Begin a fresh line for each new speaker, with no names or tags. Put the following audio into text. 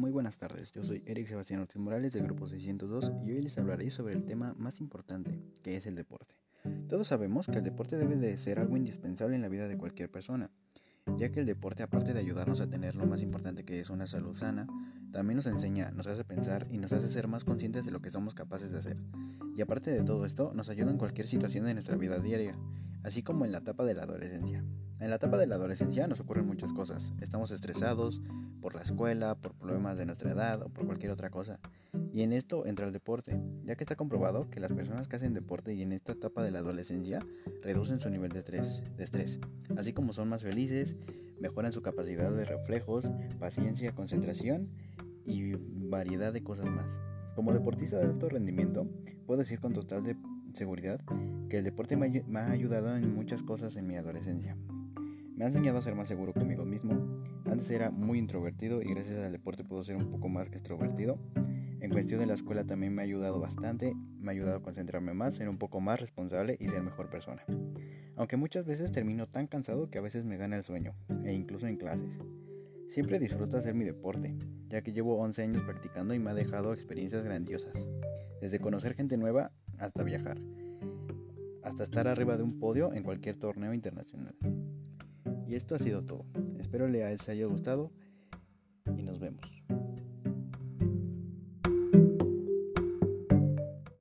buenas tardes, yo soy Eric Sebastián Ortiz Morales del Grupo 602 y hoy les hablaré sobre el tema más importante, que es el deporte. Todos sabemos que el deporte debe de ser algo indispensable en la vida de cualquier persona, ya que el deporte aparte de ayudarnos a tener lo más importante que es una salud sana, también nos enseña, nos hace pensar y nos hace ser más conscientes de lo que somos capaces de hacer. Y aparte de todo esto, nos ayuda en cualquier situación de nuestra vida diaria, así como en la etapa de la adolescencia. En la etapa de la adolescencia nos ocurren muchas cosas. Estamos estresados por la escuela, por problemas de nuestra edad o por cualquier otra cosa. Y en esto entra el deporte, ya que está comprobado que las personas que hacen deporte y en esta etapa de la adolescencia reducen su nivel de estrés, así como son más felices, mejoran su capacidad de reflejos, paciencia, concentración y variedad de cosas más. Como deportista de alto rendimiento, puedo decir con total seguridad que el deporte me ha ayudado en muchas cosas en mi adolescencia. Me ha enseñado a ser más seguro conmigo mismo. Antes era muy introvertido y gracias al deporte puedo ser un poco más que extrovertido. En cuestión de la escuela también me ha ayudado bastante, me ha ayudado a concentrarme más, ser un poco más responsable y ser mejor persona. Aunque muchas veces termino tan cansado que a veces me gana el sueño, e incluso en clases. Siempre disfruto hacer mi deporte, ya que llevo 11 años practicando y me ha dejado experiencias grandiosas, desde conocer gente nueva hasta viajar, hasta estar arriba de un podio en cualquier torneo internacional. Y esto ha sido todo. Espero les haya gustado y nos vemos.